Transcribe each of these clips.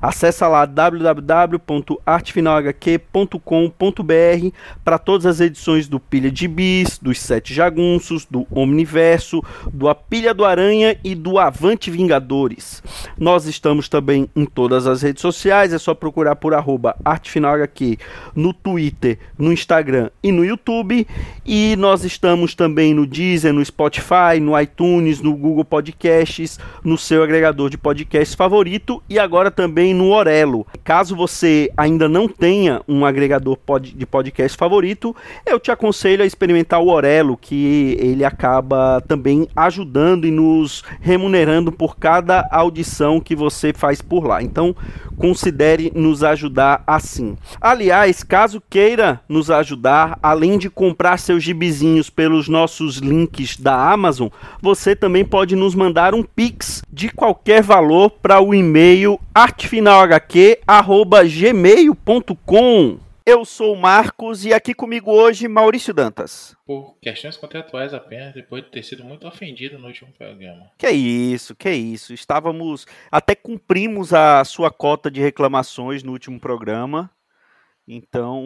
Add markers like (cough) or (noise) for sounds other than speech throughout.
Acesse lá www.artefinalhq.com.br para todas as edições do Pilha de Bis, dos Sete Jagunços, do Omniverso, do A Pilha do Aranha e do Avante Vingadores. Nós estamos também em todas as redes sociais, é só procurar por arroba artefinalhq no Twitter, no Instagram e no YouTube. E nós estamos também no Deezer, no Spotify, no iTunes, no Google Podcasts, no seu agregador de podcasts favorito e agora também no Orelo. Caso você ainda não tenha um agregador pod- de podcast favorito, eu te aconselho a experimentar o Orelo, que ele acaba também ajudando e nos remunerando por cada audição que você faz por lá. Então, considere nos ajudar assim. Aliás, caso queira nos ajudar, além de comprar seus gibizinhos pelos nossos links da Amazon, você também pode nos mandar um pix de qualquer valor para o e-mail artefinalhq@gmail.com. Eu sou o Marcos e aqui comigo hoje Maurício Dantas. Por questões contratuais apenas, depois de ter sido muito ofendido no último programa. Que isso, que isso. Estávamos até cumprimos a sua cota de reclamações no último programa. Então,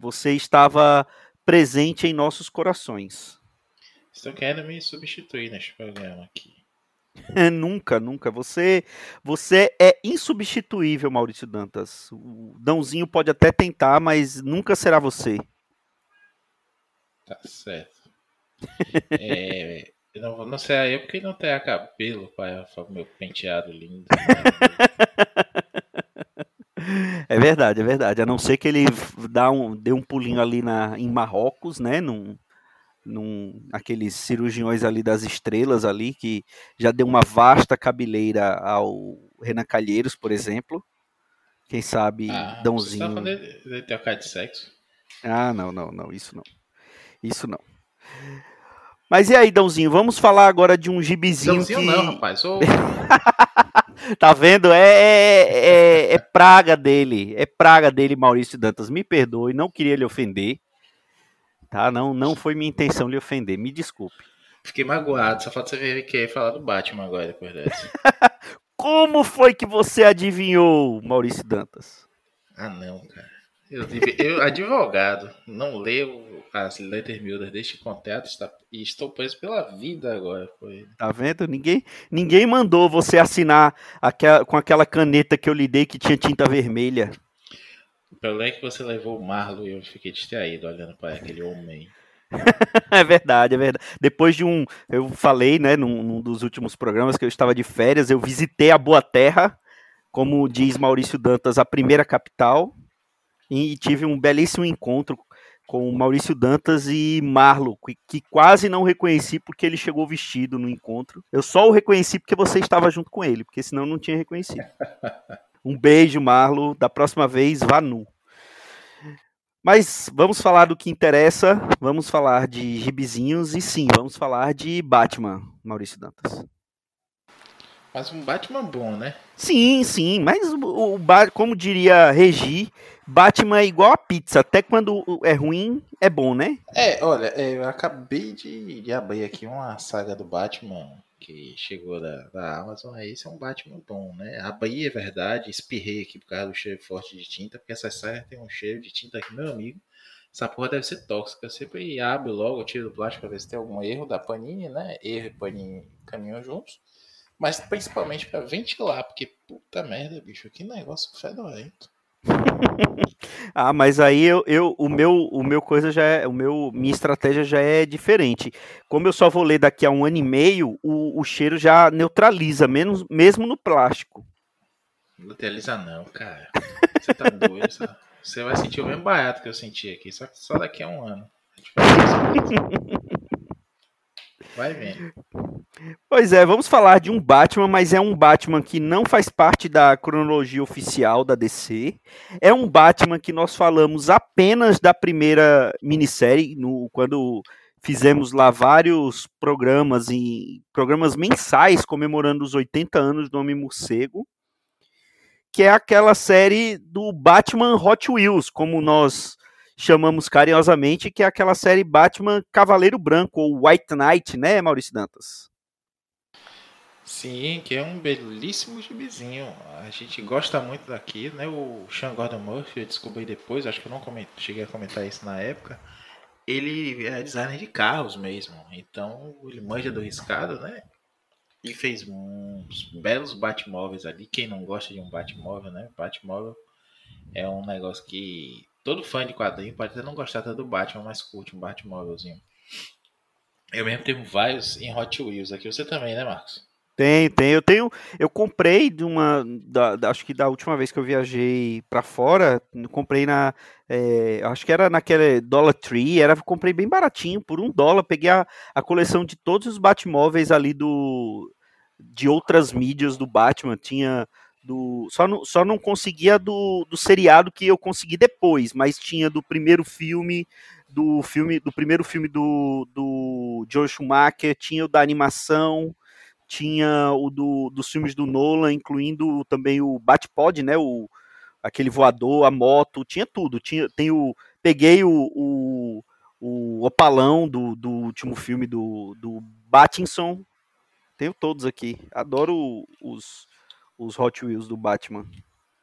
você estava presente em nossos corações. Estou querendo me substituir neste programa aqui. (laughs) nunca, nunca. Você, você é insubstituível, Maurício Dantas. O Dãozinho pode até tentar, mas nunca será você. Tá certo. (laughs) é, eu não, não sei aí porque não tem cabelo para o meu penteado lindo. (laughs) É verdade, é verdade. A não ser que ele dá um, dê um pulinho ali na, em Marrocos, né? Num, num, aqueles cirurgiões ali das estrelas ali, que já deu uma vasta cabeleira ao Renan Calheiros, por exemplo. Quem sabe Ah, você tá Dãozinho. falando de, de de sexo? Ah, não, não, não, isso não. Isso não. Mas e aí, Dãozinho, vamos falar agora de um gibizinho Dãozinho que... não, rapaz. Ô, (laughs) Tá vendo? É, é, é- é praga dele. É praga dele, Maurício Dantas. Me perdoe, não queria lhe ofender. Tá? Não, não foi minha intenção lhe ofender. Me desculpe. fiquei magoado. Só falta você ver que ia falar do Batman agora depois dessa. (laughs) Como foi que você adivinhou, Maurício Dantas? Ah, não, cara. Eu, eu, advogado, não leio as letras miúdas deste contrato está, e estou preso pela vida agora. Foi. Tá vendo? Ninguém, ninguém mandou você assinar aquela- com aquela caneta que eu lhe dei que tinha tinta vermelha. O problema é que você levou o Marlon e eu fiquei distraído olhando para aquele homem. (laughs) É verdade, é verdade. Depois de um. Eu falei, né, num, num dos últimos programas que eu estava de férias, eu visitei a Boa Terra, como diz Maurício Dantas, a primeira capital, e tive um belíssimo encontro com Maurício Dantas e Marlo, que, que quase não reconheci porque ele chegou vestido no encontro. Eu só o reconheci porque você estava junto com ele, porque senão eu não tinha reconhecido. (laughs) Um beijo, Marlo. Da próxima vez, vá nu. Mas vamos falar do que interessa. Vamos falar de gibizinhos e sim, vamos falar de Batman, Maurício Dantas. Mas um Batman bom, né? Sim, sim, mas o, o como diria Regi, Batman é igual a pizza, até quando é ruim é bom, né? É, olha, é, eu acabei de, de abrir aqui uma saga do Batman que chegou da, da Amazon. Aí esse é um Batman bom, né? Abri, é verdade, espirrei aqui por causa do cheiro forte de tinta, porque essa saga tem um cheiro de tinta aqui, meu amigo. Essa porra deve ser tóxica. Eu sempre abro logo, tiro do plástico pra ver se tem algum erro da Panini, né? Erro e Panini caminham juntos. Mas principalmente pra ventilar, porque puta merda, bicho, que negócio fedorento. (laughs) Ah, mas aí eu, eu- o meu o meu coisa já é, o meu minha estratégia já é diferente. Como eu só vou ler daqui a um ano e meio, o, o cheiro já neutraliza, menos, mesmo no plástico. Não utiliza não, cara. Você tá doido. Você vai sentir o mesmo barato que eu senti aqui, só só daqui a um ano. (laughs) A gente vai vendo. Pois é, vamos falar de um Batman, mas é um Batman que não faz parte da cronologia oficial da DC. É um Batman que nós falamos apenas da primeira minissérie, no, quando fizemos lá vários programas e programas mensais comemorando os 80 anos do Homem Morcego, que é aquela série do Batman Hot Wheels, como nós chamamos carinhosamente, que é aquela série Batman Cavaleiro Branco ou White Knight, né, Maurício Dantas? Sim, que é um belíssimo gibizinho. A gente gosta muito daqui, né? O Sean Gordon Murphy, eu descobri depois, acho que eu não cheguei a comentar isso na época. Ele é designer de carros mesmo, então ele manja do riscado, né? E fez uns belos Batmóveis ali. Quem não gosta de um Batmóvel, né? Batmóvel é um negócio que todo fã de quadrinho pode até não gostar tanto do Batman, mas curte um Batmóvelzinho. Eu mesmo tenho vários em Hot Wheels aqui. Você também, né, Marcos? Tem, tem. Eu tenho. Eu comprei de uma. Da, da, acho que da última vez que eu viajei para fora, comprei na. É, acho que era naquele Dollar Tree, era, comprei bem baratinho, por um dólar. Peguei a, a coleção de todos os Batmóveis ali do. De outras mídias do Batman. Tinha. Do, só, não, só não conseguia do, do seriado que eu consegui depois, mas tinha do primeiro filme, do filme, do primeiro filme do, do George Schumacher, tinha o da animação, tinha o do, dos filmes do Nolan, incluindo também o Batpod, né? O, aquele voador, a moto, tinha tudo. Tinha, tem o, peguei o, o, o opalão do, do último filme do, do Batinson. Tenho todos aqui. Adoro os, os Hot Wheels do Batman.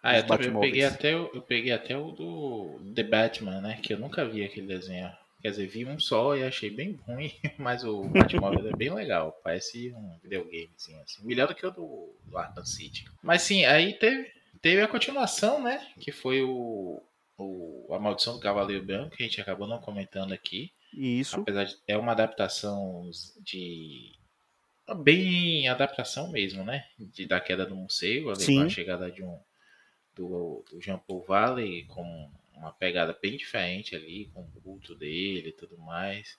Ah, eu, também, eu peguei até, eu peguei até o do The Batman, né? Que eu nunca vi aquele desenho. Quer dizer, vi um só e achei bem ruim, (laughs) mas o Batmóvel é bem legal. Parece um videogamezinho, assim. Melhor do que o do, do Arkham City. Mas sim, aí teve, teve a continuação, né? Que foi o, o A Maldição do Cavaleiro Branco, que a gente acabou não comentando aqui. Isso. Apesar de é uma adaptação de. Bem adaptação mesmo, né? De, da queda do morcego, a chegada de um. Do, do Jean Paul Valley com uma pegada bem diferente ali, com o culto dele e tudo mais.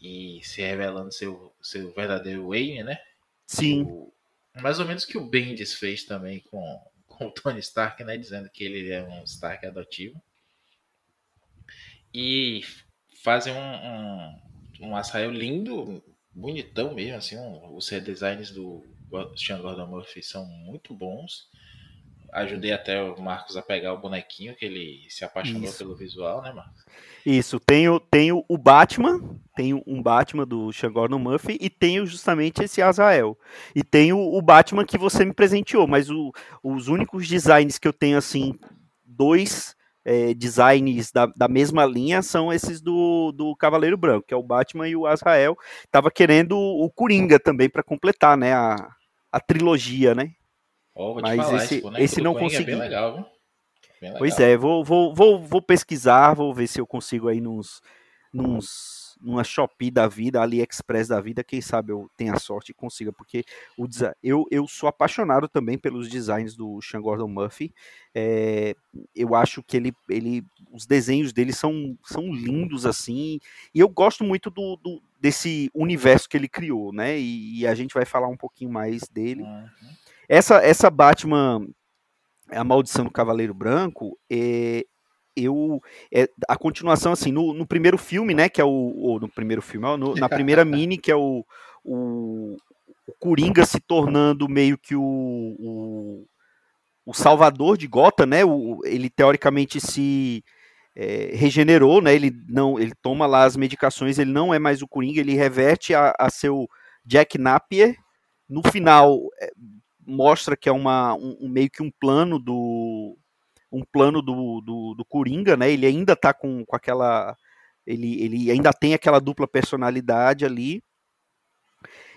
E se revelando seu, seu verdadeiro Wayne, né? Sim. O, mais ou menos que o Bendis fez também com, com o Tony Stark, né? Dizendo que ele é um Stark adotivo. E fazem um, um, um lindo, bonitão mesmo, assim. Um, os redesigns do Sean Gordon Murphy são muito bons ajudei até o Marcos a pegar o bonequinho, que ele se apaixonou Isso. pelo visual, né, Marcos? Isso, tenho, tenho o Batman, tenho um Batman do Sean Gordon Murphy e tenho justamente esse Azael. E tenho o Batman que você me presenteou, mas o, os únicos designs que eu tenho, assim, dois é, designs da, da mesma linha são esses do, do Cavaleiro Branco, que é o Batman e o Azrael. Tava querendo o Coringa também para completar, né, a, a trilogia, né? Oh, Mas falar, esse, esse, esse não consegui. É legal. Pois é, vou, vou, vou, vou pesquisar, vou ver se eu consigo aí nos, nos numa Shopee da vida, AliExpress da vida, quem sabe eu tenha sorte e consiga, porque o eu, eu sou apaixonado também pelos designs do Sean Gordon Murphy. É, eu acho que ele, ele, os desenhos dele são, são lindos assim, e eu gosto muito do, do desse universo que ele criou, né? E, e, a gente vai falar um pouquinho mais dele. Uhum. Essa, essa Batman, a maldição do Cavaleiro Branco, é, eu é, a continuação assim no, no, primeiro filme né que é o ou no primeiro filme no, na (laughs) primeira mini que é o, o, o Coringa se tornando meio que o, o, o salvador de Gotham né o, ele teoricamente se é, regenerou né ele não ele toma lá as medicações ele não é mais o Coringa ele reverte a, a seu Jack Napier. No final é, mostra que é uma, um, um, meio que um plano do um plano do, do, do Coringa, né? Ele ainda tá com, com aquela ele, ele ainda tem aquela dupla personalidade ali.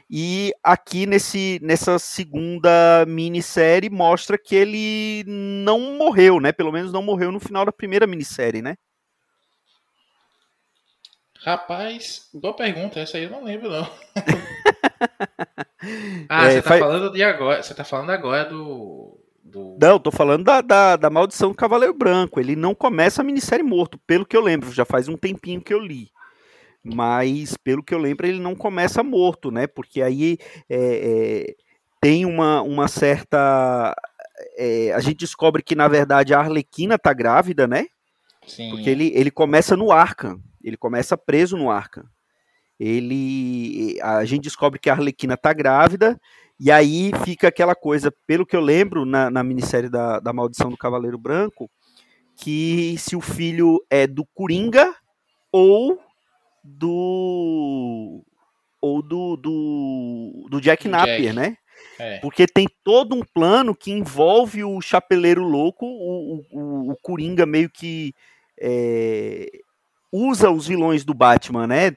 E aqui nesse, nessa segunda minissérie mostra que ele não morreu, né? Pelo menos não morreu no final da primeira minissérie, né? Rapaz, boa pergunta, essa aí eu não lembro não. (laughs) ah, é, você tá faz... falando de agora. Você tá falando agora do. Do... Não, tô falando da, da, da, Maldição do Cavaleiro Branco. Ele não começa a minissérie morto, pelo que eu lembro, já faz um tempinho que eu li. mas pelo que eu lembro ele não começa morto, né? Porque aí é, é, tem uma, uma certa é, a gente descobre que na verdade a Arlequina tá grávida, né? Sim. Porque ele, ele começa no Arkham, ele começa preso no Arkham. Ele a gente descobre que a Arlequina tá grávida e aí fica aquela coisa, pelo que eu lembro na, na minissérie da, da Maldição do Cavaleiro Branco, que se o filho é do Coringa ou do ou do do, do Jack Napier, Jack. né? É. Porque tem todo um plano que envolve o Chapeleiro Louco, o, o, o Coringa meio que é, usa os vilões do Batman, né?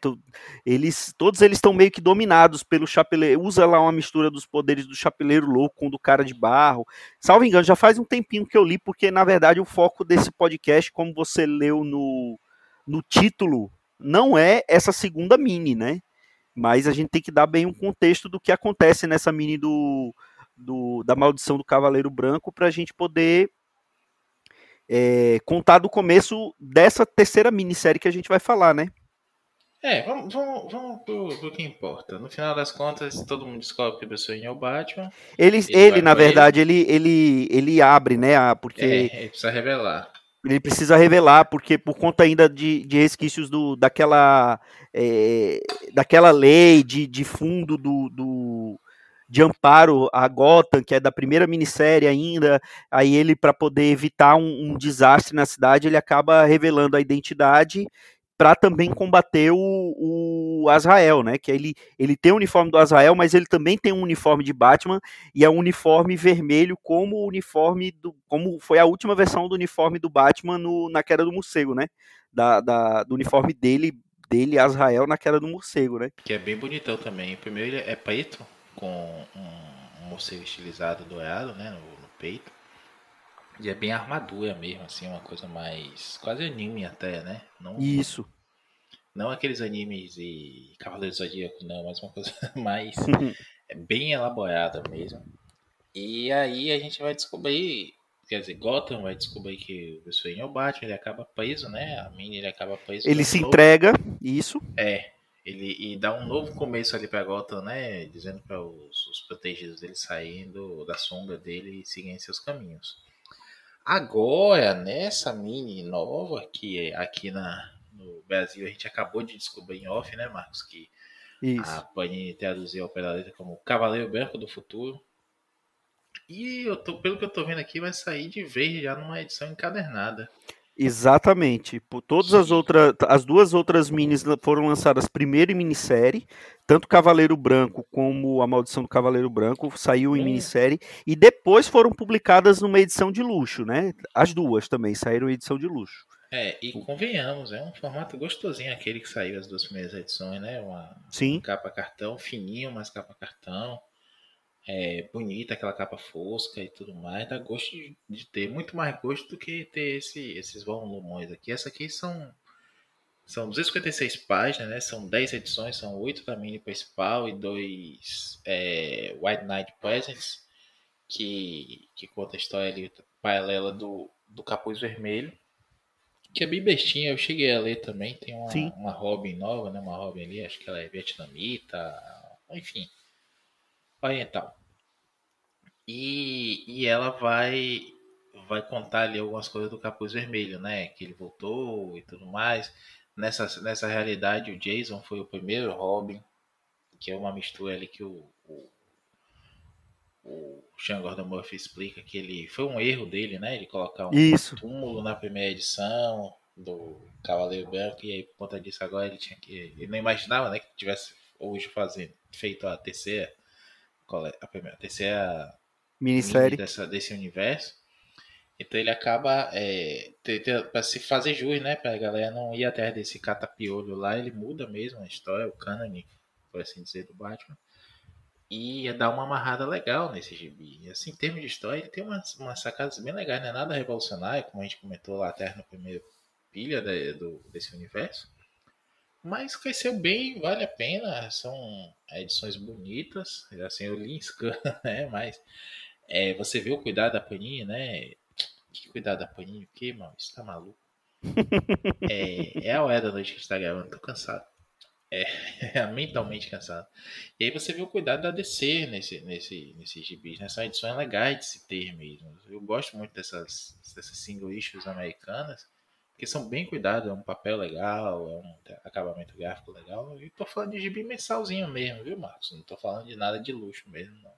Eles, todos eles estão meio que dominados pelo Chapeleiro. Usa lá uma mistura dos poderes do Chapeleiro Louco com do Cara de Barro. Salvo engano, já faz um tempinho que eu li, porque na verdade o foco desse podcast, como você leu no, no título, não é essa segunda mini, né? Mas a gente tem que dar bem um contexto do que acontece nessa mini do, do da Maldição do Cavaleiro Branco para a gente poder é, contar do começo dessa terceira minissérie que a gente vai falar, né? É, vamos, vamos, vamos pro, pro que importa. No final das contas, todo mundo descobre que a pessoa é o Batman. Ele, ele, ele na verdade, ele. ele, ele, ele abre, né? Porque. É, ele precisa revelar ele precisa revelar, porque por conta ainda de, de resquícios do, daquela, é, daquela lei de, de fundo do, do, de amparo a Gotham, que é da primeira minissérie ainda, aí ele, para poder evitar um, um, desastre na cidade, ele acaba revelando a identidade para também combater o, o Azrael, né? Que ele, ele tem o uniforme do Azrael, mas ele também tem um uniforme de Batman e é um uniforme vermelho como o uniforme do, como foi a última versão do uniforme do Batman no, na queda do morcego, né? Da, da, do uniforme dele, dele Azrael na queda do morcego, né? Que é bem bonitão também. Primeiro ele é preto com um, morcego estilizado dourado, né? No, no peito. E é bem armadura mesmo, assim, uma coisa mais. quase anime até, né? Não, Isso. Não aqueles animes e Cavaleiros Zodíaco, não, mas uma coisa (laughs) mais. (laughs) é bem elaborada mesmo. E aí a gente vai descobrir. Quer dizer, Gotham vai descobrir que o Bruce é o Batman, ele acaba preso, né? A Mini ele acaba preso. Ele se novo. entrega, isso. É. Ele e dá um novo começo ali pra Gotham, né? Dizendo para os, os protegidos dele saindo da sombra dele e seguirem seus caminhos. Agora, nessa mini nova, que é aqui na, no Brasil a gente acabou de descobrir em off, né, Marcos? Que Isso. a Panini traduziu a letra como Cavaleiro Branco do Futuro. E eu tô, pelo que eu tô vendo aqui, vai sair de vez já numa edição encadernada. Exatamente. Por todas as outras, as duas outras minis foram lançadas primeiro em minissérie, tanto Cavaleiro Branco como A Maldição do Cavaleiro Branco saiu em é. minissérie e depois foram publicadas numa edição de luxo, né? As duas também saíram em edição de luxo. É, e convenhamos, é um formato gostosinho aquele que saiu as duas primeiras edições, né? Uma, Sim. Capa cartão fininho, mas capa cartão é, bonita, aquela capa fosca e tudo mais, dá gosto de, de, ter, muito mais gosto do que ter esse, esses volumões aqui. Essa aqui são são 256 páginas, né? São 10 edições, são 8 da mini principal e 2 é, White Knight Presents, que, que conta a história ali paralela do, do Capuz Vermelho, que é bem bestinha, eu cheguei a ler também, tem uma, uma Robin nova, né? Uma Robin ali, acho que ela é vietnamita, enfim, oriental. E, e ela vai vai contar ali algumas coisas do Capuz Vermelho, né? Que ele voltou e tudo mais. Nessa, nessa realidade, o Jason foi o primeiro Robin, que é uma mistura ali que o, o, o Sean Gordon Murphy explica que ele foi um erro dele, né? Ele colocar um Isso. túmulo na primeira edição do Cavaleiro Branco e aí por conta disso agora ele tinha que ele não imaginava, né, que tivesse hoje fazendo feito a terceira a, primeira, a terceira minissérie dessa, desse universo. Então ele acaba é, para se fazer jus, né, para a galera não ir atrás desse catapiolho lá, ele muda mesmo a história, o canon, por assim dizer, do Batman. E ia dar uma amarrada legal nesse gibi. E, assim, em termos de história, ele tem umas, umas sacadas bem legais, não é nada revolucionário, como a gente comentou lá até no primeiro pilha do, desse universo. Mas cresceu bem, vale a pena. São edições bonitas. Assim, eu li em scan, (laughs) né? Mas é, você vê o cuidado da Panini, né? Que cuidado da Panini? O que, mano? Isso tá maluco? (laughs) é, é a hora da noite que a gente tá gravando, tô cansado. é, (laughs) mentalmente cansado. E aí você vê o cuidado da DC nesse, nesse, nesse gibis, né? edição é legais de se ter mesmo. Eu gosto muito dessas, dessas single issues americanas, porque são bem cuidados, é um papel legal, é um acabamento gráfico legal. E tô falando de gibi mensalzinho mesmo, viu, Marcos? Não tô falando de nada de luxo mesmo, não.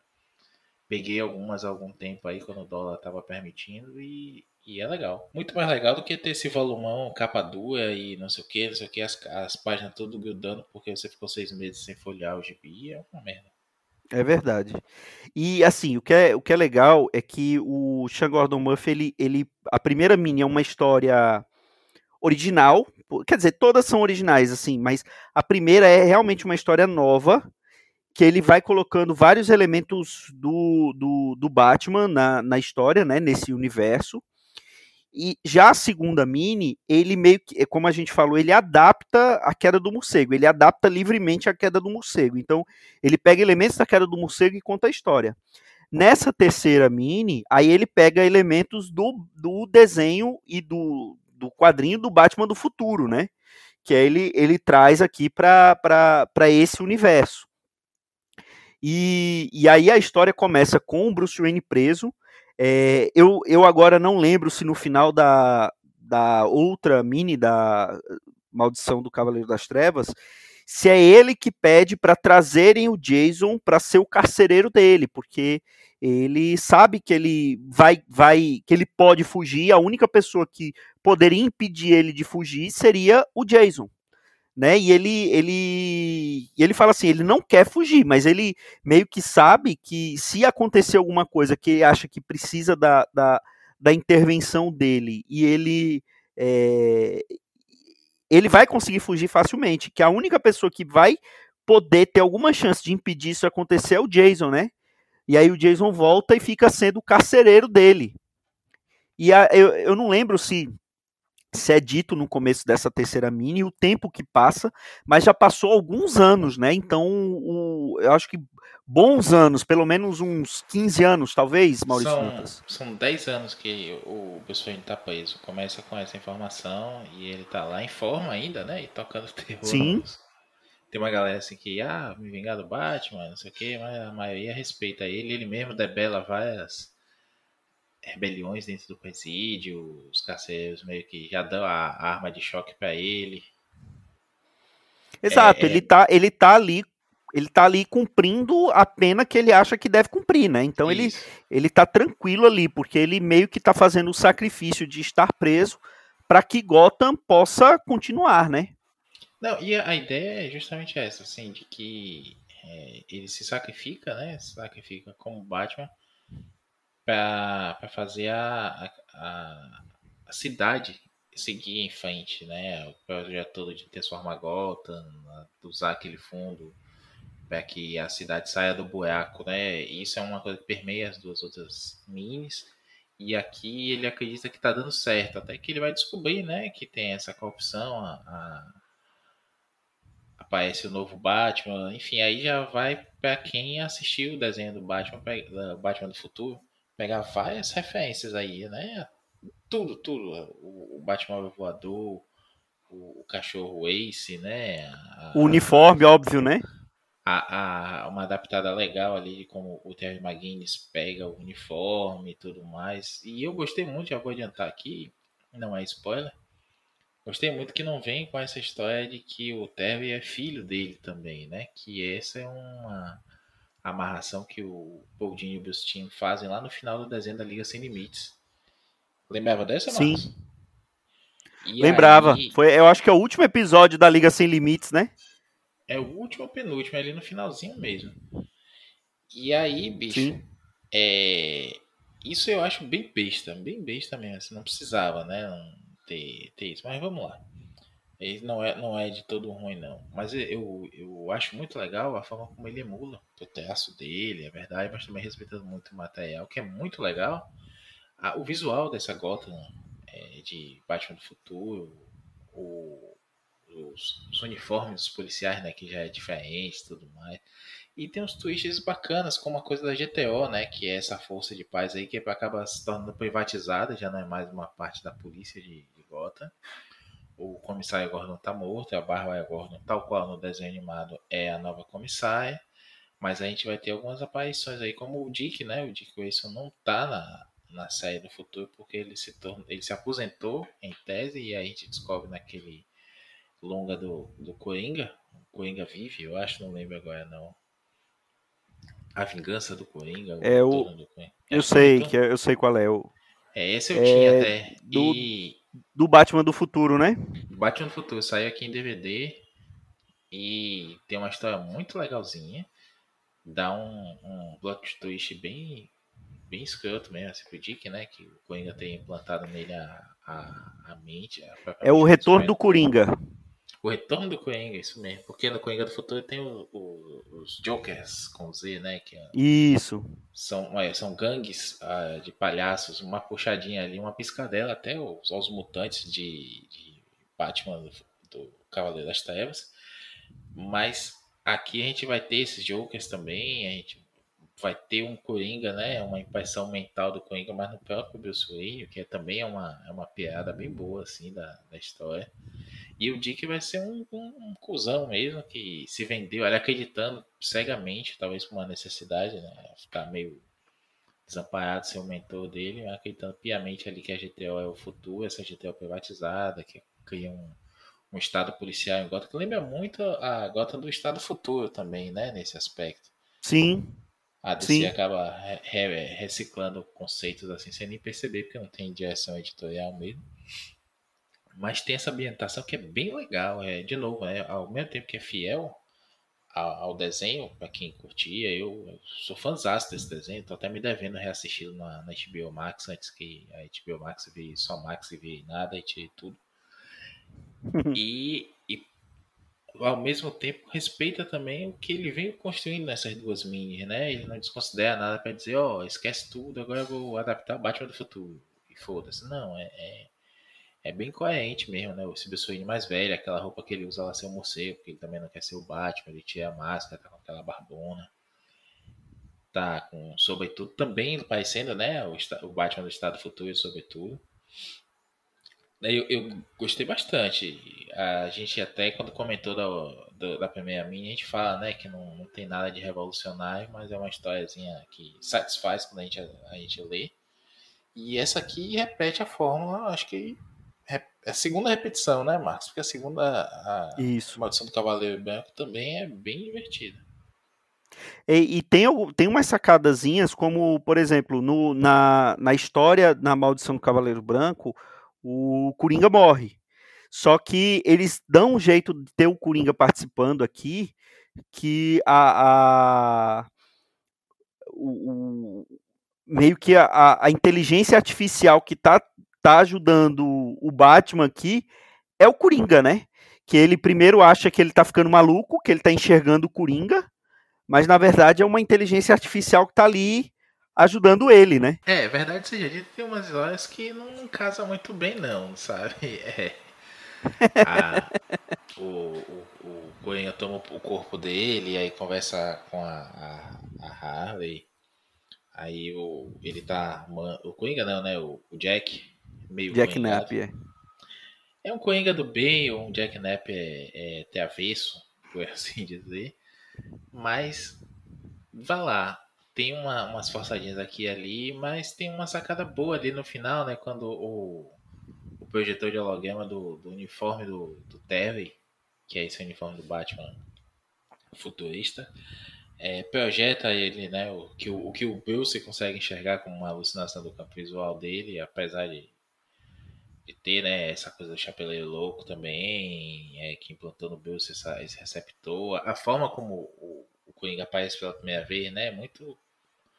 Peguei algumas há algum tempo aí, quando o dólar tava permitindo, e, e é legal. Muito mais legal do que ter esse volumão, capa dura e não sei o que, não sei o que, as, as páginas tudo grudando porque você ficou seis meses sem folhear o gibi. É uma merda. É verdade. E assim, o que é, o que é legal é que o Sean Gordon Murphy, ele, ele, a primeira mini é uma história original, quer dizer, todas são originais, assim, mas a primeira é realmente uma história nova, que ele vai colocando vários elementos do, do, do Batman na, na história, né, nesse universo, e já a segunda mini, ele meio que, como a gente falou, ele adapta a queda do morcego, ele adapta livremente a queda do morcego. Então, ele pega elementos da queda do morcego e conta a história. Nessa terceira mini, aí ele pega elementos do, do desenho e do, do quadrinho do Batman do futuro, né? Que ele, ele traz aqui para esse universo. E, e aí a história começa com o Bruce Wayne preso, é, eu, eu agora não lembro se no final da, da outra mini, da Maldição do Cavaleiro das Trevas, se é ele que pede para trazerem o Jason para ser o carcereiro dele, porque ele sabe que ele vai, vai, que ele pode fugir. A única pessoa que poderia impedir ele de fugir seria o Jason né? E ele, ele, ele fala assim, ele não quer fugir, mas ele meio que sabe que se acontecer alguma coisa que ele acha que precisa da, da, da intervenção dele e ele é, ele vai conseguir fugir facilmente, que a única pessoa que vai poder ter alguma chance de impedir isso acontecer é o Jason, né? E aí o Jason volta e fica sendo o carcereiro dele. E a, eu, eu não lembro se se é dito no começo dessa terceira mini, o tempo que passa, mas já passou alguns anos, né? Então, o, eu acho que bons anos, pelo menos uns 15 anos, talvez, Maurício são, Lucas. São 10 anos que o pessoal está preso. Começa com essa informação e ele está lá em forma ainda, né? E tocando terror. Sim. Tem uma galera assim que, ah, me vingar do Batman, não sei o que, mas a maioria respeita ele. Ele mesmo debela várias rebeliões dentro do presídio, os carcereiros meio que já dão a, arma de choque para ele. Exato, é, ele, é... Tá, ele tá ali ele tá ali cumprindo a pena que ele acha que deve cumprir, né? Então ele, ele tá tranquilo ali, porque ele meio que tá fazendo o sacrifício de estar preso para que Gotham possa continuar, né? Não, e a, ideia é justamente essa, assim, de que é, ele se sacrifica, né? Se sacrifica como Batman para fazer a, a, a, cidade seguir em frente, né? O projeto todo de transformar Gotham, usar aquele fundo para que a cidade saia do buraco, né? Isso é uma coisa que permeia as duas outras minis. E aqui ele acredita que está dando certo, até que ele vai descobrir, né, que tem essa corrupção, a, a... aparece o novo Batman, enfim, aí já vai para quem assistiu o desenho do Batman, do Batman do futuro, pegar várias referências aí, né? Tudo, tudo. O, Batman voador, o, o cachorro Ace, né? A, o uniforme, a, óbvio, né? A, a, uma adaptada legal ali de como o Terry McGuinness pega o uniforme e tudo mais. E eu gostei muito, já vou adiantar aqui, não é spoiler. Gostei muito que não vem com essa história de que o Terry é filho dele também, né? Que essa é uma amarração que o Paul e o Bruce fazem lá no final do desenho da Liga Sem Limites. Lembrava dessa, Marcos? Sim. E Lembrava. Aí... Foi, eu acho que é o último episódio da Liga Sem Limites, né? É o último ou penúltimo, é ali no finalzinho mesmo. E aí, bicho, Sim. é... isso eu acho bem besta, bem besta mesmo. Assim, não precisava, né? Ter, ter isso. Mas vamos lá. Ele não é, não é de todo ruim, não. Mas eu, eu acho muito legal a forma como ele emula o traço dele, é verdade, mas também respeitando muito o material, que é muito legal. o visual dessa Gotham é, de Batman do Futuro, o, os, os, uniformes dos policiais, né, que já é diferente e tudo mais. E tem uns twists bacanas, como a coisa da GTO, né, que é essa força de paz aí que acaba se tornando privatizada, já não é mais uma parte da polícia de, Gotham o comissário Gordon tá morto, a Bárbara Gordon, tal qual no desenho animado, é a nova comissária. Mas a gente vai ter algumas aparições aí, como o Dick, né? O Dick Grayson não tá na, na série do futuro porque ele se tornou, ele se aposentou em tese e a gente descobre naquele longa do, do Coringa, o Coringa vive, eu acho, não lembro agora não. A Vingança do Coringa. É o. Coringa. Eu é sei, que é, eu sei qual é o. É, esse eu é tinha até. Do, e... do Batman do futuro, né? Batman do futuro saiu aqui em DVD e tem uma história muito legalzinha. Dá um, um plot twist bem bem escroto mesmo, assim, pro Dick, né? Que o Coringa tem implantado nele a, a, a mente. A é o retorno do Coringa. O retorno do Coringa, isso mesmo. Porque no Coringa do Futuro tem o, o, os Jokers com Z, né? Que é, isso. São, são gangues uh, de palhaços, uma puxadinha ali, uma piscadela até os, aos mutantes de, de Batman do, do Cavaleiro das Trevas. Mas aqui a gente vai ter esses Jokers também, a gente vai ter um Coringa, né? Uma impressão mental do Coringa, mas no próprio Bruce Wayne, que é também é uma, é uma piada bem boa, assim, da, da história. E o Dick vai ser um, um, um cuzão mesmo, que se vendeu, ele acreditando cegamente, talvez por uma necessidade, né? Ficar meio desamparado sem o mentor dele, acreditando piamente ali que a GTO é o futuro, essa GTO privatizada, que cria um, um estado policial em Gotham, que lembra muito a Gotham do estado futuro também, né? Nesse aspecto. Sim, a DC Sim. acaba re reciclando conceitos assim sem nem perceber, porque não tem direção editorial mesmo. Mas tem essa ambientação que é bem legal. É, de novo, é, ao mesmo tempo que é fiel ao, ao desenho, para quem curtia, eu, eu sou fãzão desse desenho, tô até me devendo reassistir na, na HBO Max antes que a HBO Max vire só Max e vire nada e tudo. (laughs) e, e ao mesmo tempo respeita também o que ele vem construindo nessas duas minis, né? Ele não desconsidera nada para dizer, ó, oh, esquece tudo, agora eu vou adaptar o Batman do futuro. E foda-se. Não, é, é, é, bem coerente mesmo, né? Esse Bruce mais velho, aquela roupa que ele usa lá ser o morcego, porque ele também não quer ser o Batman, ele tira a máscara, tá com aquela barbona. Tá com sobretudo também parecendo, né? O, o Batman do Estado Futuro, sobretudo. Eu, eu, gostei bastante. A gente até quando comentou da, da, da primeira mini, a gente fala né, que não, não tem nada de revolucionário, mas é uma historiazinha que satisfaz quando a gente, a gente lê. E essa aqui repete a fórmula, acho que é a segunda repetição, né, Marcos? Porque a segunda, a Isso. Maldição do Cavaleiro Branco também é bem divertida. E, e, tem, tem umas sacadazinhas, como, por exemplo, no, na, na história na Maldição do Cavaleiro Branco, o Coringa morre. Só que eles dão um jeito de ter o Coringa participando aqui, que a, a o, o, meio que a, a, inteligência artificial que tá, tá ajudando o Batman aqui é o Coringa, né? Que ele primeiro acha que ele tá ficando maluco, que ele tá enxergando o Coringa, mas na verdade é uma inteligência artificial que tá ali ajudando ele, né? É, verdade seja dito, tem umas histórias que não casam muito bem, não, sabe? (laughs) É. A, o, o, o Coringa toma o corpo dele, aí conversa com a, a, a Harley. Aí o, ele tá. O Coringa não, né? O, o Jack. Meio Jack Napp, é. É um Coringa do bem, ou um Jack Napp é, é ter avesso, por (laughs) assim dizer. Mas, vá lá, tem uma, umas forçadinhas aqui e ali, mas tem uma sacada boa ali no final, né? Quando o, o projetor de holograma do, do uniforme do, do Terry, que é esse uniforme do Batman futurista, é, projeta ele, né? O que o, o que o Bruce consegue enxergar como uma alucinação do campo visual dele, apesar de ter né, essa coisa do chapeleiro louco também, é, que implantou no Bruce essa, esse receptor. A forma como o, o Coringa aparece pela primeira vez, né? Muito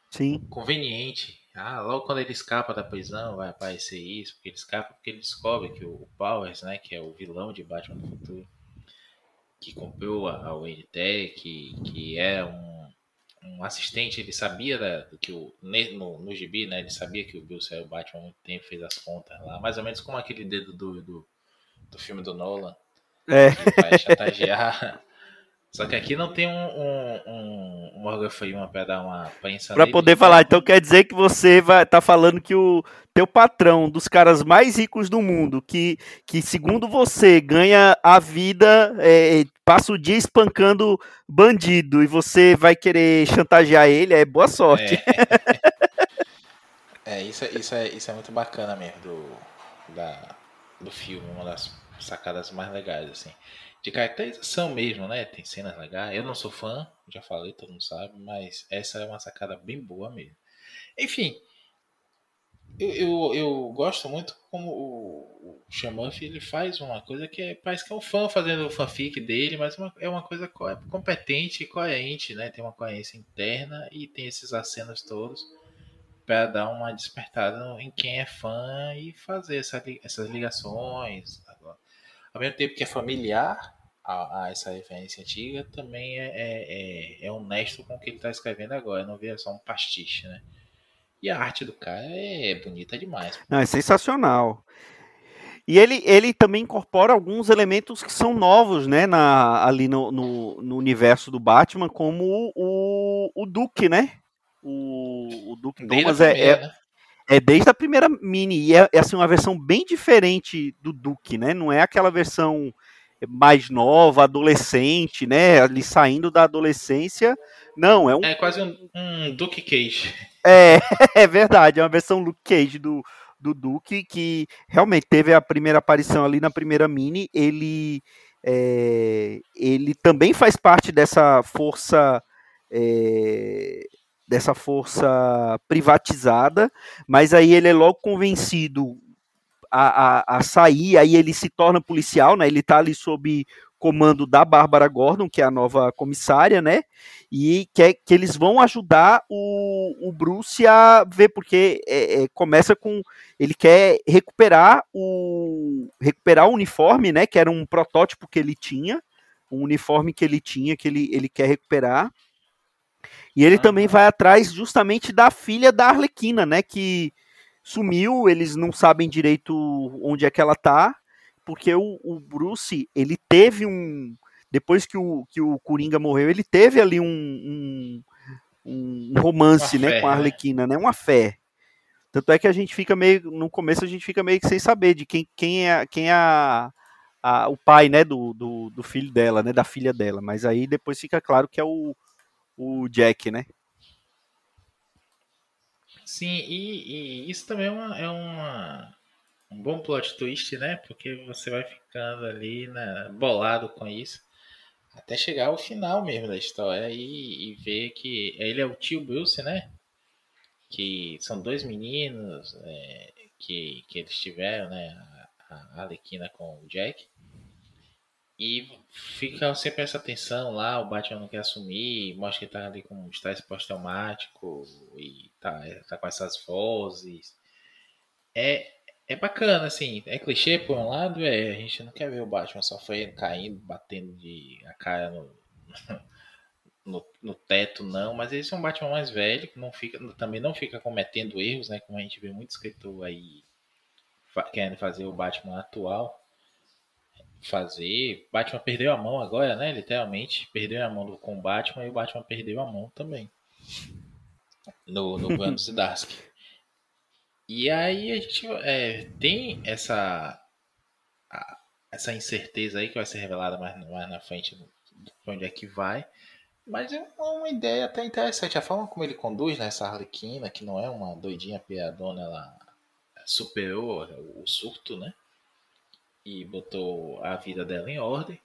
Sim. conveniente. Ah, logo quando ele escapa da prisão vai aparecer isso, porque ele escapa porque ele descobre que o Powers, né, que é o vilão de Batman do Futuro, que comprou a, a Wayne que, que é um, um assistente, ele sabia da, do que o no, no gibi, né, ele sabia que o Bill saiu o Batman há muito tempo, fez as contas lá, mais ou menos como aquele dedo do, do, do filme do Nolan, é. que vai chantagear Só que aqui não tem um, um, um, um Morgan Freeman pra dar uma prensa Pra poder falar. Então quer dizer que você vai tá falando que o teu patrão, dos caras mais ricos do mundo, que, que segundo você ganha a vida, é, passa o dia espancando bandido e você vai querer chantagear ele, é boa sorte. É, (laughs) é isso, é, isso, é, isso é muito bacana mesmo do, da, do filme, uma das sacadas mais legais, assim de caracterização mesmo, né? Tem cenas legais. Eu não sou fã, já falei, todo mundo sabe, mas essa é uma sacada bem boa mesmo. Enfim, eu, eu, eu gosto muito como o, o Shamuff, ele faz uma coisa que é, parece que é um fã fazendo o fanfic dele, mas uma, é uma coisa competente e coerente, né? Tem uma coerência interna e tem esses acenos todos para dar uma despertada em quem é fã e fazer essa, essas ligações. Ao mesmo tempo que é familiar, a, a, essa referência antiga, também é, é, é, é honesto com o que ele está escrevendo agora, não vê só um pastiche, né? E a arte do cara é bonita demais. Não, é sensacional. E ele, ele também incorpora alguns elementos que são novos, né, na, ali no, no, no universo do Batman, como o, o Duke, né? O, o Duke Thomas é, é, né? é, desde a primeira mini, e é, é assim, uma versão bem diferente do Duke, né? Não é aquela versão mais nova, adolescente, né? Ali saindo da adolescência. Não, é um. É quase um, um Duke Cage. É, (laughs) é verdade, é uma versão Luke Cage do, do Duke, que realmente teve a primeira aparição ali na primeira mini. Ele, é, ele também faz parte dessa força. É, dessa força privatizada, mas aí ele é logo convencido a, a, a, sair, aí ele se torna policial, né? Ele tá ali sob comando da Bárbara Gordon, que é a nova comissária, né? E que, é, que eles vão ajudar o, o Bruce a ver, porque é, é, começa com. Ele quer recuperar o. recuperar o uniforme, né? Que era um protótipo que ele tinha. Um uniforme que ele tinha, que ele, ele quer recuperar. E ele também vai atrás justamente da filha da Arlequina, né? Que sumiu, eles não sabem direito onde é que ela tá, porque o, o Bruce, ele teve um. Depois que o, que o Coringa morreu, ele teve ali um, um, um romance né, com a né? Arlequina, né? Uma fé. Tanto é que a gente fica meio. No começo a gente fica meio que sem saber de quem, quem é, quem é a, a, o pai né, do, do, do, filho dela, né? Da filha dela. Mas aí depois fica claro que é o, o Jack, né? Sim, e, e isso também é, uma, é uma, um bom plot twist, né? Porque você vai ficando ali né, bolado com isso. Até chegar ao final mesmo da história e, e ver que ele é o tio Bruce, né? Que são dois meninos é, que, que eles tiveram, né? A, a Alequina com o Jack. E fica sempre essa tensão lá, o Batman não quer assumir, mostra que tá ali com estresse pós-traumático e tá, tá com essas vozes. É, é bacana, assim, é clichê por um lado, é, a gente não quer ver o Batman sofrendo, caindo, batendo de a cara no, (laughs) no, no, teto, não, mas esse é um Batman mais velho, que não fica, também não fica cometendo erros, né, como a gente vê muito escritor aí querendo fazer o Batman atual fazer. Batman perdeu a mão agora, né? Literalmente. Perdeu a mão com o Batman e o Batman perdeu a mão também. No, no (laughs) Brando Zdarsky. E aí a gente é, tem essa a, essa incerteza aí que vai ser revelada mais, mais na frente do, onde é que vai. Mas é uma ideia até interessante. A forma como ele conduz nessa né, Arlequina, que não é uma doidinha piadona, ela superou o surto, né? e botou a vida dela em ordem.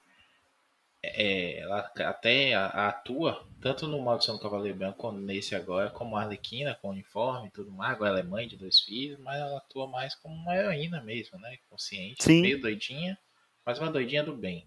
É, ela até atua tanto no Maldição do Cavaleiro Branco nesse agora, como Arlequina, com uniforme e tudo mais. Agora ela é mãe de dois filhos, mas ela atua mais como uma heroína mesmo, né? Consciente, Sim. meio doidinha, mas uma doidinha do bem.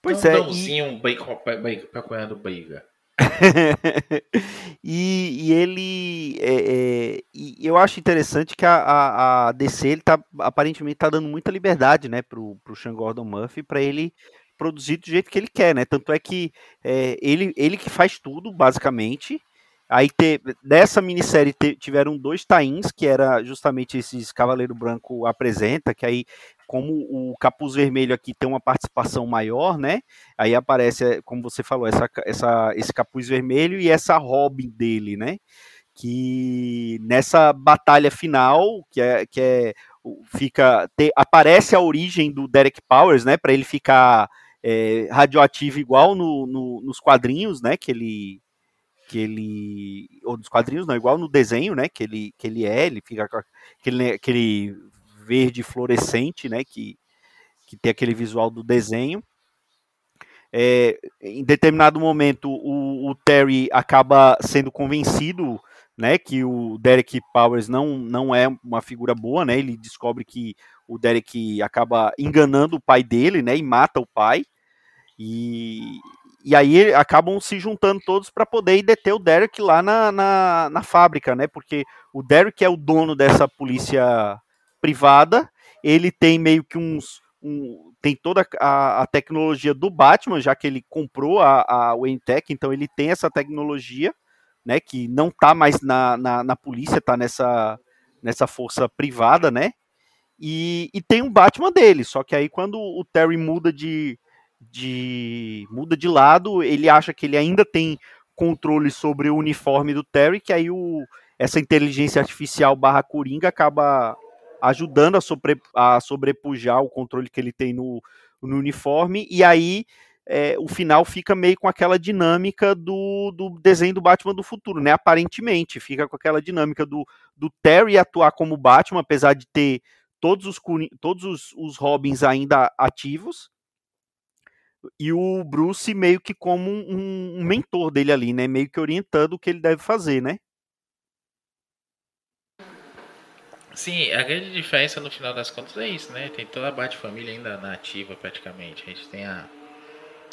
Pois então, é. Um e... procurando briga. (laughs) e, e, ele é, é, e eu acho interessante que a, a, a, DC ele tá aparentemente tá dando muita liberdade né pro, pro Sean Gordon Murphy para ele produzir do jeito que ele quer né? Tanto é que é, ele ele que faz tudo basicamente Aí te, dessa minissérie te, tiveram dois tains, que era justamente esses Cavaleiro Branco apresenta, que aí como o Capuz Vermelho aqui tem uma participação maior, né? Aí aparece, como você falou, essa, essa, esse Capuz Vermelho e essa Robin dele, né? Que nessa batalha final, que é, que é fica te, aparece a origem do Derek Powers, né? Para ele ficar é, radioativo igual no, no, nos quadrinhos, né? Que ele que ele ou nos quadrinhos não igual no desenho, né? Que ele que ele é, ele fica com aquele, aquele verde fluorescente, né? Que que tem aquele visual do desenho. É, em determinado momento o, o, Terry acaba sendo convencido né, que o Derek Powers não, não é uma figura boa, né, ele descobre que o Derek acaba enganando o pai dele, né, e mata o pai, e, e aí acabam se juntando todos para poder deter o Derek lá na, na, na, fábrica, né? Porque o Derek é o dono dessa polícia privada, ele tem meio que uns. Um, tem toda a, a, tecnologia do Batman, já que ele comprou a, a Wayne Tech, então ele tem essa tecnologia, né? Que não tá mais na, na, na polícia, tá nessa, nessa força privada, né? E, e tem um Batman dele, só que aí quando o Terry muda de, de muda de lado, ele acha que ele ainda tem controle sobre o uniforme do Terry, que aí o, essa inteligência artificial barra Coringa acaba ajudando a, sobre, a sobrepujar o controle que ele tem no, no uniforme, e aí é, o final fica meio com aquela dinâmica do, do desenho do Batman do futuro, né? Aparentemente, fica com aquela dinâmica do, do Terry atuar como Batman, apesar de ter todos os, todos os, os Robins ainda ativos, e o Bruce meio que como um, um, mentor dele ali, né? Meio que orientando o que ele deve fazer, né? Sim, a grande diferença no final das contas é isso, né? Tem toda a Bat-família ainda na ativa praticamente. A gente tem a,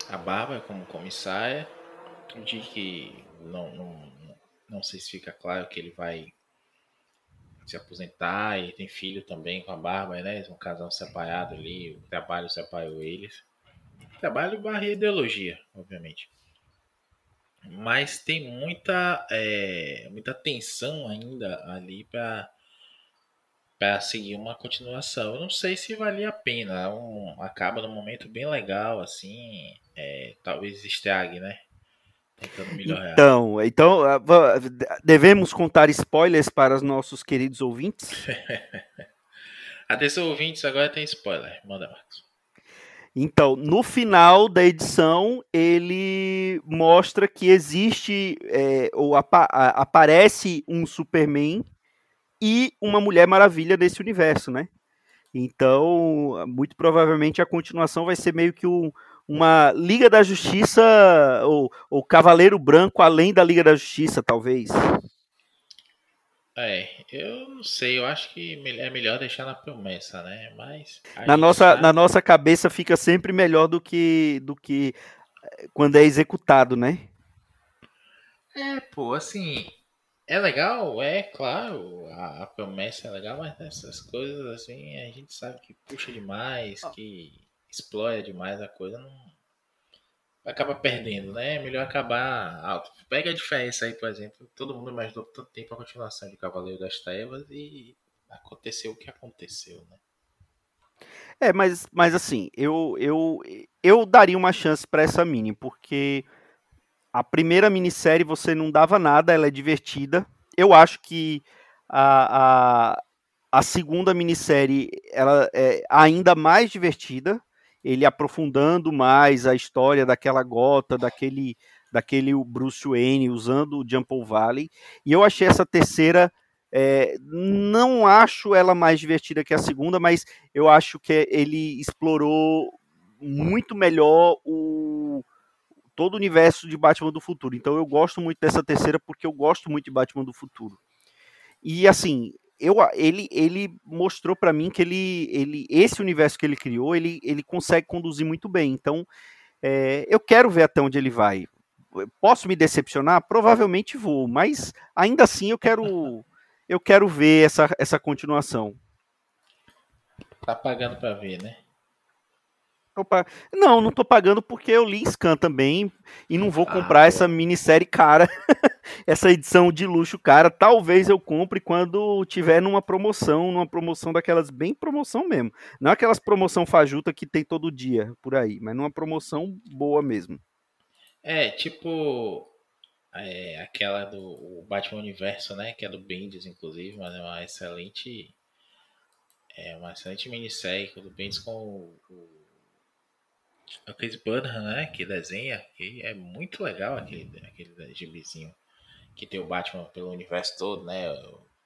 a Bárbara como comissária, de que não, não, não sei se fica claro que ele vai se aposentar e tem filho também com a Bárbara, né? Um casal separado ali, o trabalho separou eles. Trabalho barra ideologia, obviamente. Mas tem muita, é, muita tensão ainda ali para para seguir uma continuação. Eu não sei se valia a pena. É um, acaba num momento bem legal, assim. É, talvez estrague, né? Tentando melhorar. Então, então ah, devemos contar spoilers para os nossos queridos ouvintes? (laughs) Atenção, ouvintes, agora tem spoiler. Manda, Marcos. Então, no final da edição, ele mostra que existe, é, ou apa aparece um Superman e uma Mulher Maravilha desse universo, né? Então, muito provavelmente a continuação vai ser meio que um, uma Liga da Justiça, ou, ou Cavaleiro Branco além da Liga da Justiça, talvez. É, eu não sei, eu acho que é melhor deixar na promessa, né? Mas na nossa, tá... na nossa cabeça fica sempre melhor do que do que eh, quando é executado, né? É, pô, assim, é legal, é claro, a, a promessa é legal, mas essas coisas assim, a gente sabe que puxa demais, que explora demais a coisa, não acaba perdendo, né? É melhor acabar alto. Pega a diferença aí, por exemplo. Todo mundo imaginou tanto tempo a continuação de Cavaleiro das Trevas e aconteceu o que aconteceu, né? É, mas, mas assim, eu, eu, eu daria uma chance para essa mini, porque a primeira minissérie você não dava nada, ela é divertida. Eu acho que a, a, a segunda minissérie ela é ainda mais divertida ele aprofundando mais a história daquela gota, daquele, daquele Bruce Wayne usando o Jump Valley. E eu achei essa terceira. É, não acho ela mais divertida que a segunda, mas eu acho que ele explorou muito melhor o todo o universo de Batman do futuro. Então eu gosto muito dessa terceira porque eu gosto muito de Batman do futuro. E assim, eu, ele, ele mostrou para mim que ele, ele, esse universo que ele criou, ele, ele consegue conduzir muito bem. Então, é, eu quero ver até onde ele vai. Posso me decepcionar? Provavelmente vou, mas ainda assim eu quero, (laughs) eu quero ver essa, essa continuação. Tá pagando para ver, né? Não, não tô pagando porque eu li Scan também e não vou ah, comprar ah, essa minissérie cara, (laughs) essa edição de luxo cara. Talvez eu compre quando tiver numa promoção, numa promoção daquelas bem promoção mesmo. Não aquelas promoção fajuta que tem todo dia por aí, mas numa promoção boa mesmo. É, tipo é, aquela do Batman Universo, né? Que é do Bendis, inclusive, mas é uma excelente. É uma excelente minissérie do Bendis com o, o, o Chris Burnham, né? Que desenha. Que é muito legal aquele, aquele gibizinho. Que tem o Batman pelo universo todo, né?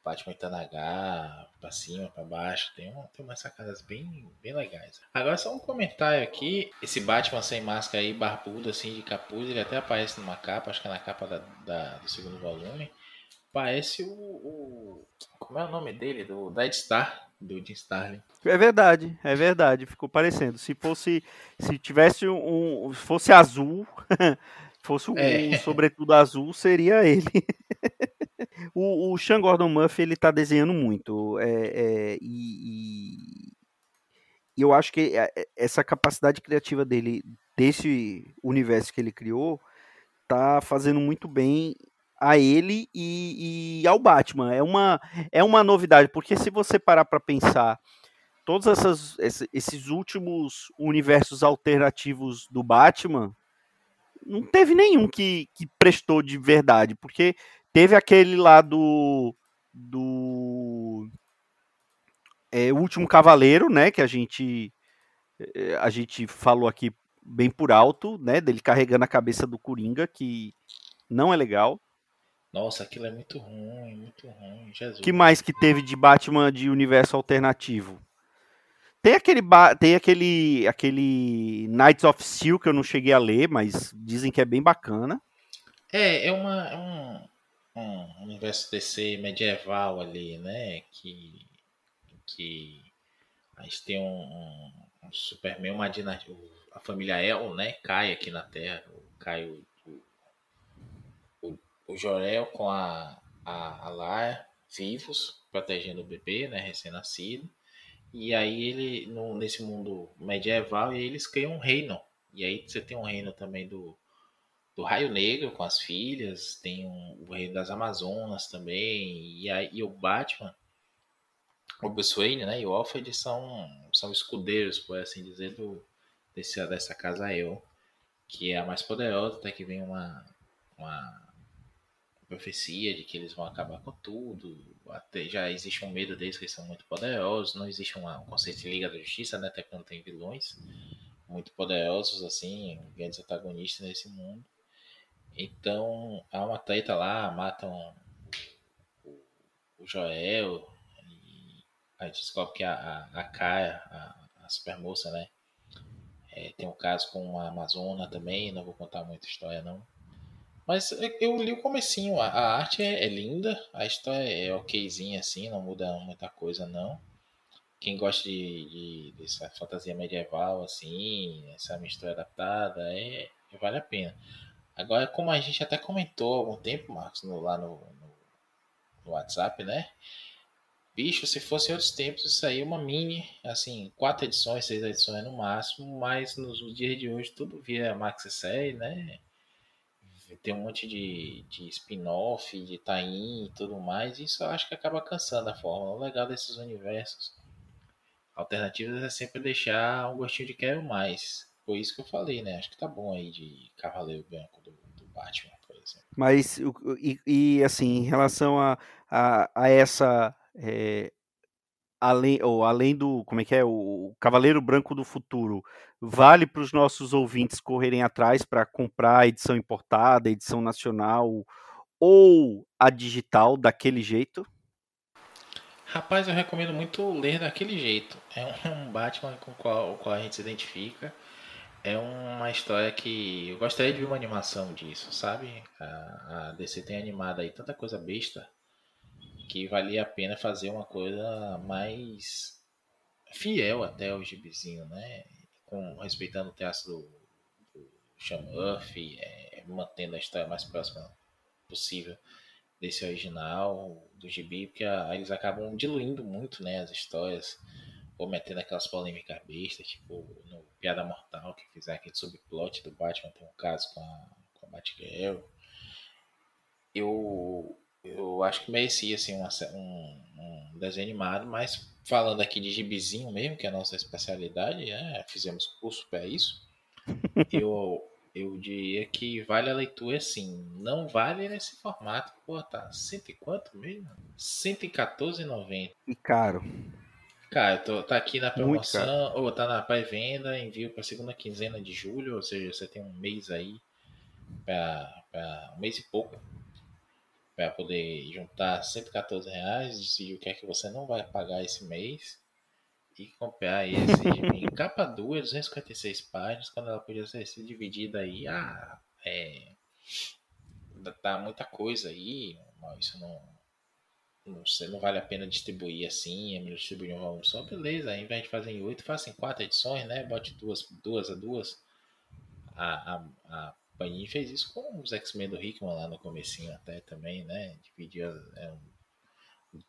Batman Tanagar, pra cima, pra baixo. Tem, um, tem umas sacadas bem, bem legais. Agora só um comentário aqui. Esse Batman sem máscara aí, barbudo, assim, de capuz, ele até aparece numa capa, acho que é na capa da, da do segundo volume. Parece o, o, Como é o nome dele? Do Dead Star, do Jim Starlin. É verdade, é verdade. Ficou parecendo. Se fosse. Se tivesse um. fosse azul. (laughs) fosse um, é. sobretudo azul, seria ele. (laughs) O, o Sean Gordon Murphy ele tá desenhando muito. É, é, e, e, eu acho que é, é, essa capacidade criativa dele, desse universo que ele criou, tá fazendo muito bem a ele e, e, ao Batman. É uma, é uma novidade, porque se você parar para pensar, todos essas, esses últimos universos alternativos do Batman, não teve nenhum que, que prestou de verdade, porque Teve aquele lá do. do é, Último Cavaleiro, né? Que a gente. É, a gente falou aqui bem por alto, né? Dele carregando a cabeça do Coringa, que não é legal. Nossa, aquilo é muito ruim, muito ruim. Jesus. que mais que teve de Batman de universo alternativo? Tem aquele, tem aquele, aquele Knights of Steel que eu não cheguei a ler, mas dizem que é bem bacana. É, é uma, é um, um universo DC medieval ali, né? Que, que a gente tem um, um, um Superman, uma dinastia, a família El, né? Cai aqui na Terra, cai o, o, Jorel com a, a, a Lar vivos, protegendo o bebê, né? Recém-nascido. E aí ele, no, nesse mundo medieval, eles criam um reino. E aí você tem um reino também do, do Raio Negro com as filhas, tem um, o Rei das Amazonas também, e, aí, e o Batman, o Bruce Wayne né, e o Alfred são, são escudeiros, por assim dizer, do, desse, dessa casa Eu, que é a mais poderosa, até que vem uma, uma profecia de que eles vão acabar com tudo, até já existe um medo deles que eles são muito poderosos, não existe uma, um conceito de Liga da Justiça, né, até quando tem vilões muito poderosos, assim, grandes antagonistas nesse mundo. Então há uma treta lá, matam o, Joel e a gente descobre que a, a, a Kaia, a, a né? É, tem um caso com a Amazona também, não vou contar muita história não. Mas eu li o comecinho, a, arte é, é, linda, a história é okzinha assim, não muda muita coisa não. Quem gosta de, de dessa fantasia medieval assim, essa mistura adaptada, é, vale a pena. Agora, como a gente até comentou há algum tempo, Marcos, no, lá no, no, no, WhatsApp, né? Bicho, se fosse outros tempos, isso aí é uma mini, assim, quatro edições, seis edições no máximo, mas nos dias de hoje tudo via Max Série, né? Tem um monte de, de spin-off, de tie-in e tudo mais, e isso eu acho que acaba cansando a forma. O legal desses universos alternativos é sempre deixar um gostinho de quero mais. Foi isso que eu falei, né? Acho que tá bom aí de Cavaleiro Branco do, do Batman, por exemplo. Mas, e, e assim, em relação a, a, a essa. É, além, ou além do. Como é que é? O Cavaleiro Branco do Futuro. Vale para os nossos ouvintes correrem atrás para comprar a edição importada, a edição nacional ou a digital daquele jeito? Rapaz, eu recomendo muito ler daquele jeito. É um Batman com o qual, qual a gente se identifica é uma história que eu gostaria de ver uma animação disso, sabe? A, a DC tem animado aí tanta coisa besta que valia a pena fazer uma coisa mais fiel até ao gibizinho, né? Com, respeitando o traço do, do Sean Murphy, é, mantendo a história mais próxima possível desse original do gibi, porque a, eles acabam diluindo muito né, as histórias cometendo aquelas polêmicas bestas, tipo no Piada Mortal, que fizeram aquele subplot do Batman, tem um caso com a, com a Batgirl. Eu, eu acho que merecia assim, uma, um, um desenho animado, mas falando aqui de gibizinho mesmo, que é a nossa especialidade, né? fizemos curso para isso. (laughs) eu, eu diria que vale a leitura assim. Não vale nesse formato. Pô, tá cento e quanto mesmo? 114,90. E caro. Cara, tô, tá aqui na promoção, ou tá na pré-venda, envio para segunda quinzena de julho, ou seja, você tem um mês aí, para um mês e pouco, para poder juntar 114 reais, decidir o que é que você não vai pagar esse mês e comprar esse (laughs) em capa dura, 256 páginas, quando ela podia ser dividida aí, ah, é, dá muita coisa aí, isso não não, sei, não vale a pena distribuir assim, é melhor distribuir um volume só, beleza. Ao invés de fazer em oito, faça em quatro edições, né? Bote duas, duas a duas. A, a, a Panini fez isso com os X-Men do Hickman lá no comecinho até também, né? Dividiu é,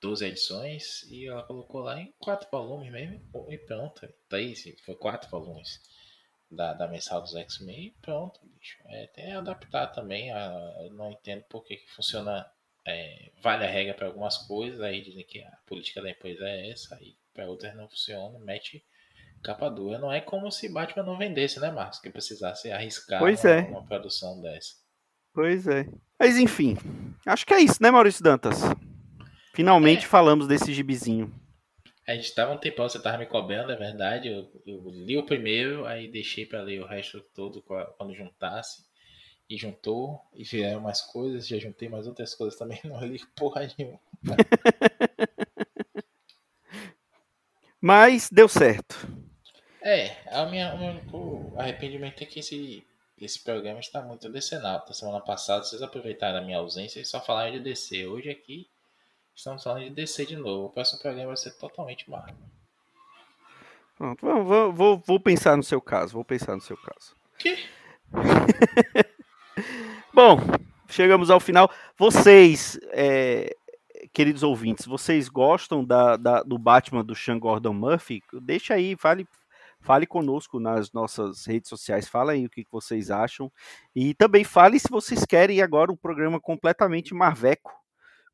12 edições e ela colocou lá em quatro volumes mesmo e pronto. Tá aí, foi quatro volumes da, da mensal dos X-Men e pronto, bicho. É, que adaptar também. A, eu não entendo por que, que funciona é, vale a regra para algumas coisas, aí dizem que a política da empresa é essa, aí para outras não funciona, mete capa dura. Não é como se Batman não vendesse, né, Marcos? Que precisasse arriscar pois uma, é. uma produção dessa. Pois é. Mas enfim, acho que é isso, né, Maurício Dantas? Finalmente é. falamos desse gibizinho. A gente tava um tempão, você tava me cobrando, é verdade. Eu, eu li o primeiro, aí deixei para ler o resto todo quando juntasse e juntou e vieram mais coisas, já juntei mais outras coisas também, (laughs) não li porra nenhuma. (laughs) Mas deu certo. É, a minha, o meu arrependimento é que esse, esse programa está muito decenal. Da semana passada vocês aproveitaram a minha ausência e só falaram de DC. Hoje aqui estamos falando de DC de novo. O próximo programa vai ser totalmente Marvel. Pronto, vou, vou, vou pensar no seu caso. Vou pensar no seu caso. Que? (laughs) Bom, chegamos ao final. Vocês, é, queridos ouvintes, vocês gostam da, da, do Batman do Sean Gordon Murphy? Deixa aí, fale, fale conosco nas nossas redes sociais, fala aí o que vocês acham. E também fale se vocês querem agora um programa completamente marveco.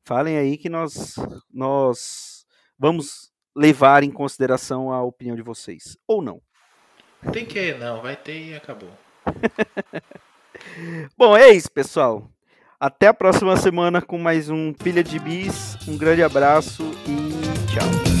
Falem aí que nós, nós vamos levar em consideração a opinião de vocês. Ou não. Tem que não, vai ter e acabou. (laughs) Bom, é isso, pessoal. Até a próxima semana com mais um Pilha de Bis. Um grande abraço e tchau.